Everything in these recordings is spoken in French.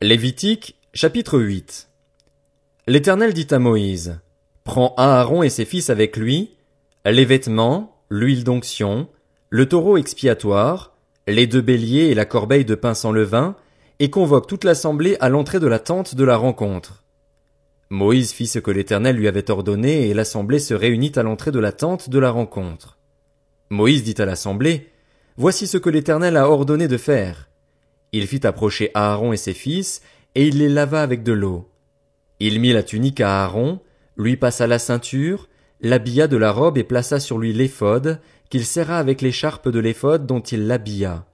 Lévitique, chapitre 8. L'Éternel dit à Moïse, Prends Aaron et ses fils avec lui, les vêtements, l'huile d'onction, le taureau expiatoire, les deux béliers et la corbeille de pain sans levain, et convoque toute l'assemblée à l'entrée de la tente de la rencontre. Moïse fit ce que l'Éternel lui avait ordonné, et l'assemblée se réunit à l'entrée de la tente de la rencontre. Moïse dit à l'assemblée, Voici ce que l'Éternel a ordonné de faire. Il fit approcher Aaron et ses fils, et il les lava avec de l'eau. Il mit la tunique à Aaron, lui passa la ceinture, l'habilla de la robe et plaça sur lui l'éphod, qu'il serra avec l'écharpe de l'éphod dont il l'habilla.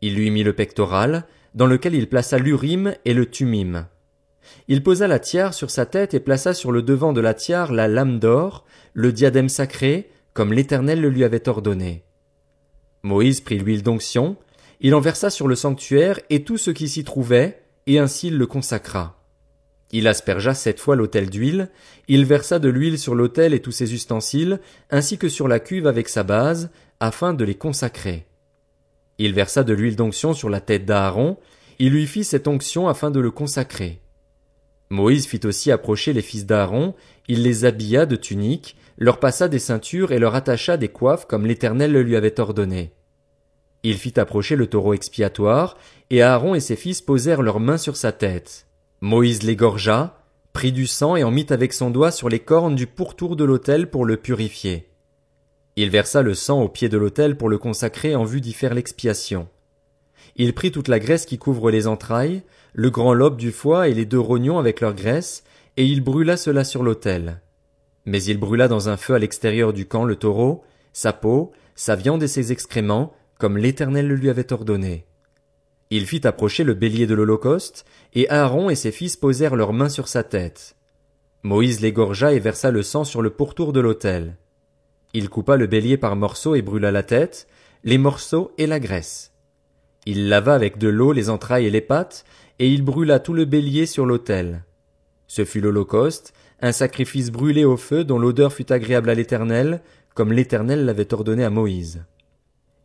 Il lui mit le pectoral, dans lequel il plaça l'urim et le tumim. Il posa la tiare sur sa tête et plaça sur le devant de la tiare la lame d'or, le diadème sacré, comme l'Éternel le lui avait ordonné. Moïse prit l'huile d'onction, il en versa sur le sanctuaire et tout ce qui s'y trouvait, et ainsi il le consacra. Il aspergea sept fois l'autel d'huile, il versa de l'huile sur l'autel et tous ses ustensiles, ainsi que sur la cuve avec sa base, afin de les consacrer. Il versa de l'huile d'onction sur la tête d'Aaron, il lui fit cette onction afin de le consacrer. Moïse fit aussi approcher les fils d'Aaron, il les habilla de tuniques, leur passa des ceintures et leur attacha des coiffes comme l'Éternel le lui avait ordonné. Il fit approcher le taureau expiatoire, et Aaron et ses fils posèrent leurs mains sur sa tête. Moïse l'égorgea, prit du sang et en mit avec son doigt sur les cornes du pourtour de l'autel pour le purifier. Il versa le sang au pied de l'autel pour le consacrer en vue d'y faire l'expiation. Il prit toute la graisse qui couvre les entrailles, le grand lobe du foie et les deux rognons avec leur graisse, et il brûla cela sur l'autel. Mais il brûla dans un feu à l'extérieur du camp le taureau, sa peau, sa viande et ses excréments, comme l'Éternel le lui avait ordonné. Il fit approcher le bélier de l'Holocauste, et Aaron et ses fils posèrent leurs mains sur sa tête. Moïse l'égorgea et versa le sang sur le pourtour de l'autel. Il coupa le bélier par morceaux et brûla la tête, les morceaux et la graisse. Il lava avec de l'eau les entrailles et les pattes, et il brûla tout le bélier sur l'autel. Ce fut l'Holocauste, un sacrifice brûlé au feu dont l'odeur fut agréable à l'Éternel, comme l'Éternel l'avait ordonné à Moïse.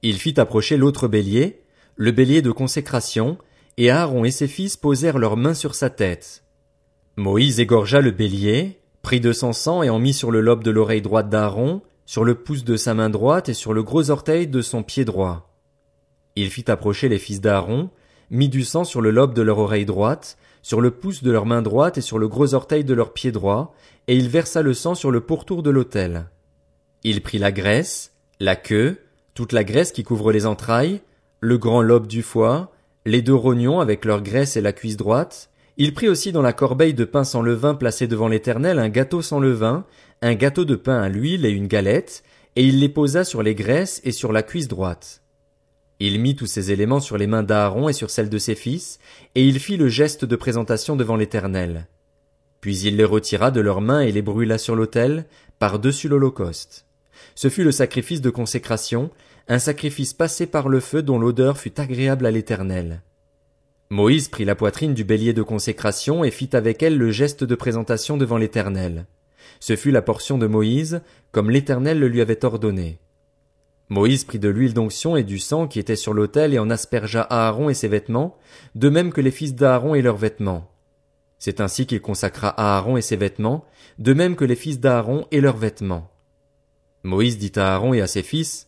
Il fit approcher l'autre bélier, le bélier de consécration, et Aaron et ses fils posèrent leurs mains sur sa tête. Moïse égorgea le bélier, prit de son sang et en mit sur le lobe de l'oreille droite d'Aaron, sur le pouce de sa main droite et sur le gros orteil de son pied droit. Il fit approcher les fils d'Aaron, mit du sang sur le lobe de leur oreille droite, sur le pouce de leur main droite et sur le gros orteil de leur pied droit, et il versa le sang sur le pourtour de l'autel. Il prit la graisse, la queue, toute la graisse qui couvre les entrailles, le grand lobe du foie, les deux rognons avec leur graisse et la cuisse droite. Il prit aussi dans la corbeille de pain sans levain placée devant l'Éternel un gâteau sans levain, un gâteau de pain à l'huile et une galette, et il les posa sur les graisses et sur la cuisse droite. Il mit tous ces éléments sur les mains d'Aaron et sur celles de ses fils, et il fit le geste de présentation devant l'Éternel. Puis il les retira de leurs mains et les brûla sur l'autel, par-dessus l'Holocauste. Ce fut le sacrifice de consécration, un sacrifice passé par le feu dont l'odeur fut agréable à l'Éternel. Moïse prit la poitrine du bélier de consécration et fit avec elle le geste de présentation devant l'Éternel. Ce fut la portion de Moïse, comme l'Éternel le lui avait ordonné. Moïse prit de l'huile d'onction et du sang qui était sur l'autel et en aspergea Aaron et ses vêtements, de même que les fils d'Aaron et leurs vêtements. C'est ainsi qu'il consacra Aaron et ses vêtements, de même que les fils d'Aaron et leurs vêtements. Moïse dit à Aaron et à ses fils,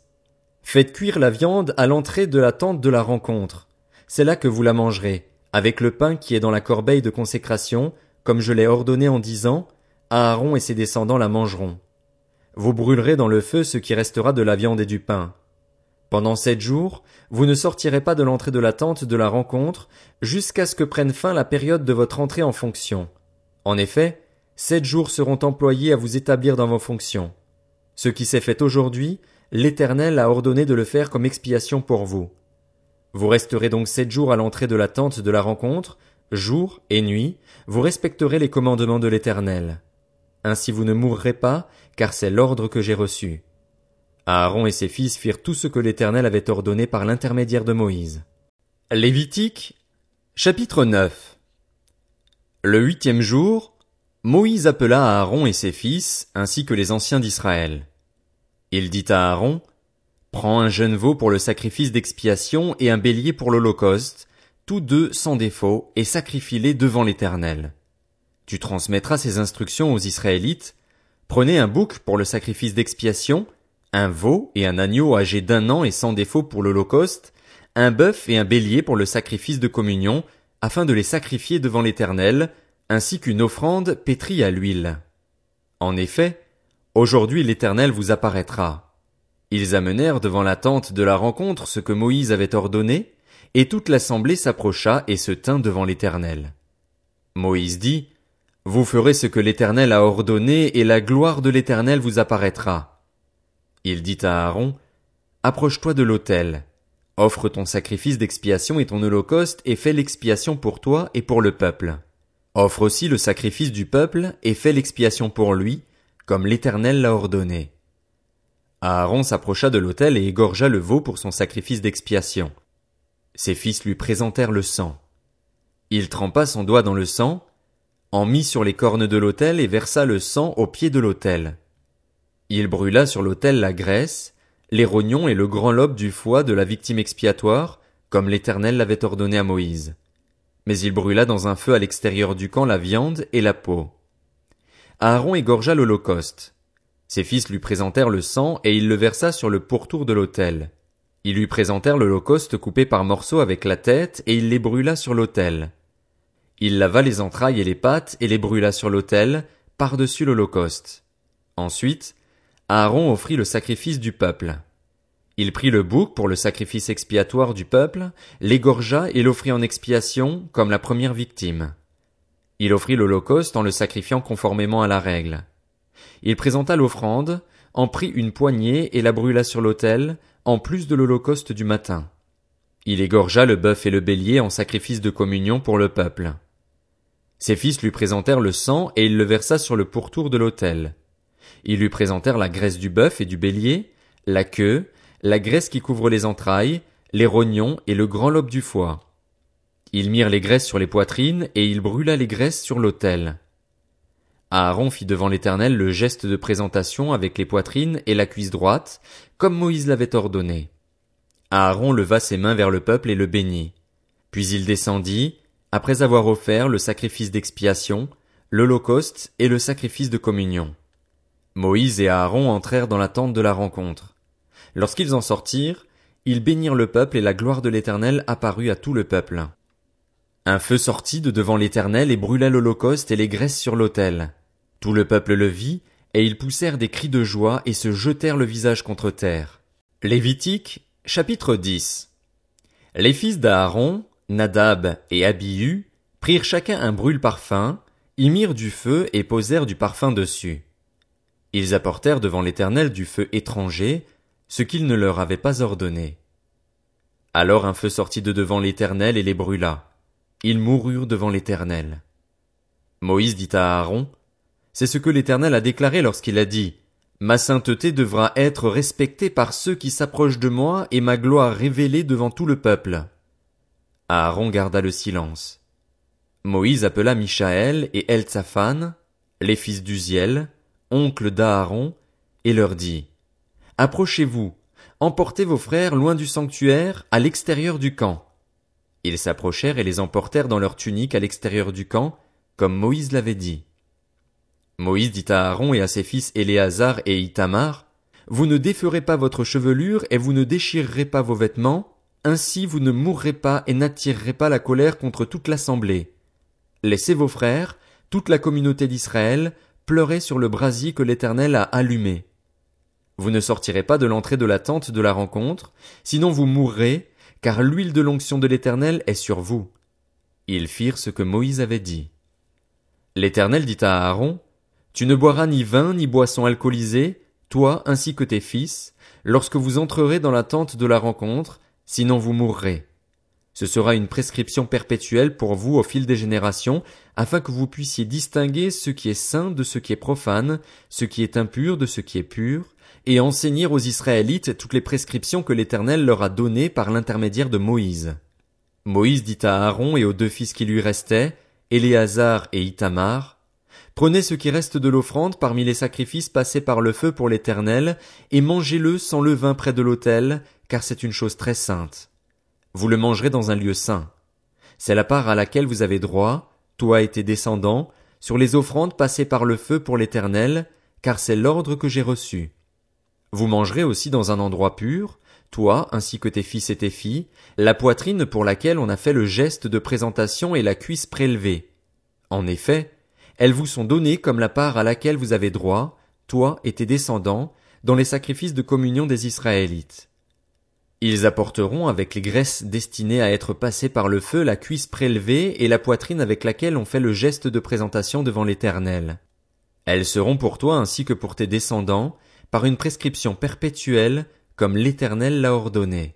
Faites cuire la viande à l'entrée de la tente de la rencontre. C'est là que vous la mangerez, avec le pain qui est dans la corbeille de consécration, comme je l'ai ordonné en disant, Aaron et ses descendants la mangeront. Vous brûlerez dans le feu ce qui restera de la viande et du pain. Pendant sept jours, vous ne sortirez pas de l'entrée de la tente de la rencontre, jusqu'à ce que prenne fin la période de votre entrée en fonction. En effet, sept jours seront employés à vous établir dans vos fonctions. Ce qui s'est fait aujourd'hui, l'Éternel a ordonné de le faire comme expiation pour vous. Vous resterez donc sept jours à l'entrée de la tente de la rencontre, jour et nuit, vous respecterez les commandements de l'Éternel. Ainsi vous ne mourrez pas, car c'est l'ordre que j'ai reçu. Aaron et ses fils firent tout ce que l'Éternel avait ordonné par l'intermédiaire de Moïse. Lévitique, chapitre 9 Le huitième jour, Moïse appela Aaron et ses fils, ainsi que les anciens d'Israël. Il dit à Aaron, Prends un jeune veau pour le sacrifice d'expiation et un bélier pour l'holocauste, tous deux sans défaut, et sacrifie-les devant l'Éternel. Tu transmettras ces instructions aux Israélites. Prenez un bouc pour le sacrifice d'expiation, un veau et un agneau âgé d'un an et sans défaut pour l'Holocauste, un bœuf et un bélier pour le sacrifice de communion, afin de les sacrifier devant l'Éternel, ainsi qu'une offrande pétrie à l'huile. En effet, aujourd'hui l'Éternel vous apparaîtra. Ils amenèrent devant la tente de la rencontre ce que Moïse avait ordonné, et toute l'assemblée s'approcha et se tint devant l'Éternel. Moïse dit, Vous ferez ce que l'Éternel a ordonné, et la gloire de l'Éternel vous apparaîtra. Il dit à Aaron, Approche-toi de l'autel, offre ton sacrifice d'expiation et ton holocauste, et fais l'expiation pour toi et pour le peuple. Offre aussi le sacrifice du peuple, et fais l'expiation pour lui, comme l'Éternel l'a ordonné. Aaron s'approcha de l'autel et égorgea le veau pour son sacrifice d'expiation. Ses fils lui présentèrent le sang. Il trempa son doigt dans le sang, en mit sur les cornes de l'autel et versa le sang au pied de l'autel. Il brûla sur l'autel la graisse, les rognons et le grand lobe du foie de la victime expiatoire, comme l'Éternel l'avait ordonné à Moïse. Mais il brûla dans un feu à l'extérieur du camp la viande et la peau. Aaron égorgea l'Holocauste. Ses fils lui présentèrent le sang et il le versa sur le pourtour de l'autel. Ils lui présentèrent l'Holocauste coupé par morceaux avec la tête et il les brûla sur l'autel. Il lava les entrailles et les pattes et les brûla sur l'autel, par-dessus l'Holocauste. Ensuite, Aaron offrit le sacrifice du peuple. Il prit le bouc pour le sacrifice expiatoire du peuple, l'égorgea et l'offrit en expiation comme la première victime. Il offrit l'holocauste en le sacrifiant conformément à la règle. Il présenta l'offrande, en prit une poignée et la brûla sur l'autel, en plus de l'holocauste du matin. Il égorgea le bœuf et le bélier en sacrifice de communion pour le peuple. Ses fils lui présentèrent le sang et il le versa sur le pourtour de l'autel. Ils lui présentèrent la graisse du bœuf et du bélier, la queue, la graisse qui couvre les entrailles, les rognons et le grand lobe du foie. Ils mirent les graisses sur les poitrines et il brûla les graisses sur l'autel. Aaron fit devant l'Éternel le geste de présentation avec les poitrines et la cuisse droite, comme Moïse l'avait ordonné. Aaron leva ses mains vers le peuple et le bénit. Puis il descendit, après avoir offert le sacrifice d'expiation, l'holocauste et le sacrifice de communion. Moïse et Aaron entrèrent dans la tente de la rencontre. Lorsqu'ils en sortirent, ils bénirent le peuple et la gloire de l'Éternel apparut à tout le peuple. Un feu sortit de devant l'Éternel et brûla l'holocauste et les graisses sur l'autel. Tout le peuple le vit, et ils poussèrent des cris de joie et se jetèrent le visage contre terre. Lévitique, chapitre 10. Les fils d'Aaron, Nadab et Abihu, prirent chacun un brûle-parfum, y mirent du feu et posèrent du parfum dessus. Ils apportèrent devant l'Éternel du feu étranger, ce qu'il ne leur avait pas ordonné. Alors un feu sortit de devant l'Éternel et les brûla. Ils moururent devant l'Éternel. Moïse dit à Aaron, C'est ce que l'Éternel a déclaré lorsqu'il a dit, Ma sainteté devra être respectée par ceux qui s'approchent de moi et ma gloire révélée devant tout le peuple. Aaron garda le silence. Moïse appela Michaël et Eltsaphan, les fils d'Uziel, oncle d'Aaron, et leur dit, Approchez-vous, emportez vos frères loin du sanctuaire, à l'extérieur du camp. Ils s'approchèrent et les emportèrent dans leurs tuniques à l'extérieur du camp, comme Moïse l'avait dit. Moïse dit à Aaron et à ses fils Éléazar et Itamar, Vous ne déferez pas votre chevelure et vous ne déchirerez pas vos vêtements, ainsi vous ne mourrez pas et n'attirerez pas la colère contre toute l'assemblée. Laissez vos frères, toute la communauté d'Israël, pleurez sur le brasier que l'Éternel a allumé. Vous ne sortirez pas de l'entrée de la tente de la rencontre, sinon vous mourrez, car l'huile de l'onction de l'Éternel est sur vous. Ils firent ce que Moïse avait dit. L'Éternel dit à Aaron, Tu ne boiras ni vin ni boisson alcoolisée, toi ainsi que tes fils, lorsque vous entrerez dans la tente de la rencontre, sinon vous mourrez. Ce sera une prescription perpétuelle pour vous au fil des générations, afin que vous puissiez distinguer ce qui est saint de ce qui est profane, ce qui est impur de ce qui est pur, et enseigner aux Israélites toutes les prescriptions que l'Éternel leur a données par l'intermédiaire de Moïse. Moïse dit à Aaron et aux deux fils qui lui restaient, Éléazar et Itamar, Prenez ce qui reste de l'offrande parmi les sacrifices passés par le feu pour l'Éternel, et mangez-le sans levain près de l'autel, car c'est une chose très sainte. Vous le mangerez dans un lieu saint. C'est la part à laquelle vous avez droit, toi et tes descendants, sur les offrandes passées par le feu pour l'Éternel, car c'est l'ordre que j'ai reçu. Vous mangerez aussi dans un endroit pur, toi ainsi que tes fils et tes filles, la poitrine pour laquelle on a fait le geste de présentation et la cuisse prélevée. En effet, elles vous sont données comme la part à laquelle vous avez droit, toi et tes descendants, dans les sacrifices de communion des Israélites. Ils apporteront avec les graisses destinées à être passées par le feu la cuisse prélevée et la poitrine avec laquelle on fait le geste de présentation devant l'Éternel. Elles seront pour toi ainsi que pour tes descendants, par une prescription perpétuelle, comme l'Éternel l'a ordonné.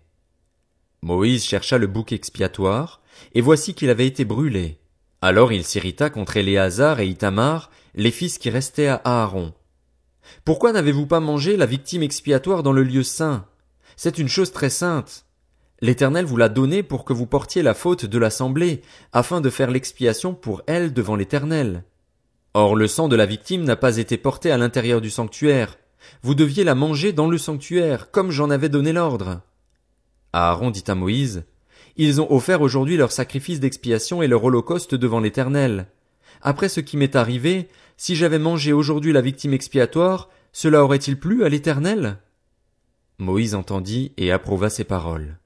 Moïse chercha le bouc expiatoire, et voici qu'il avait été brûlé. Alors il s'irrita contre Éléazar et Itamar, les fils qui restaient à Aaron. Pourquoi n'avez-vous pas mangé la victime expiatoire dans le lieu saint? C'est une chose très sainte. L'Éternel vous l'a donnée pour que vous portiez la faute de l'assemblée, afin de faire l'expiation pour elle devant l'Éternel. Or le sang de la victime n'a pas été porté à l'intérieur du sanctuaire. Vous deviez la manger dans le sanctuaire, comme j'en avais donné l'ordre. Aaron dit à Moïse, Ils ont offert aujourd'hui leur sacrifice d'expiation et leur holocauste devant l'Éternel. Après ce qui m'est arrivé, si j'avais mangé aujourd'hui la victime expiatoire, cela aurait-il plu à l'Éternel? Moïse entendit et approuva ces paroles.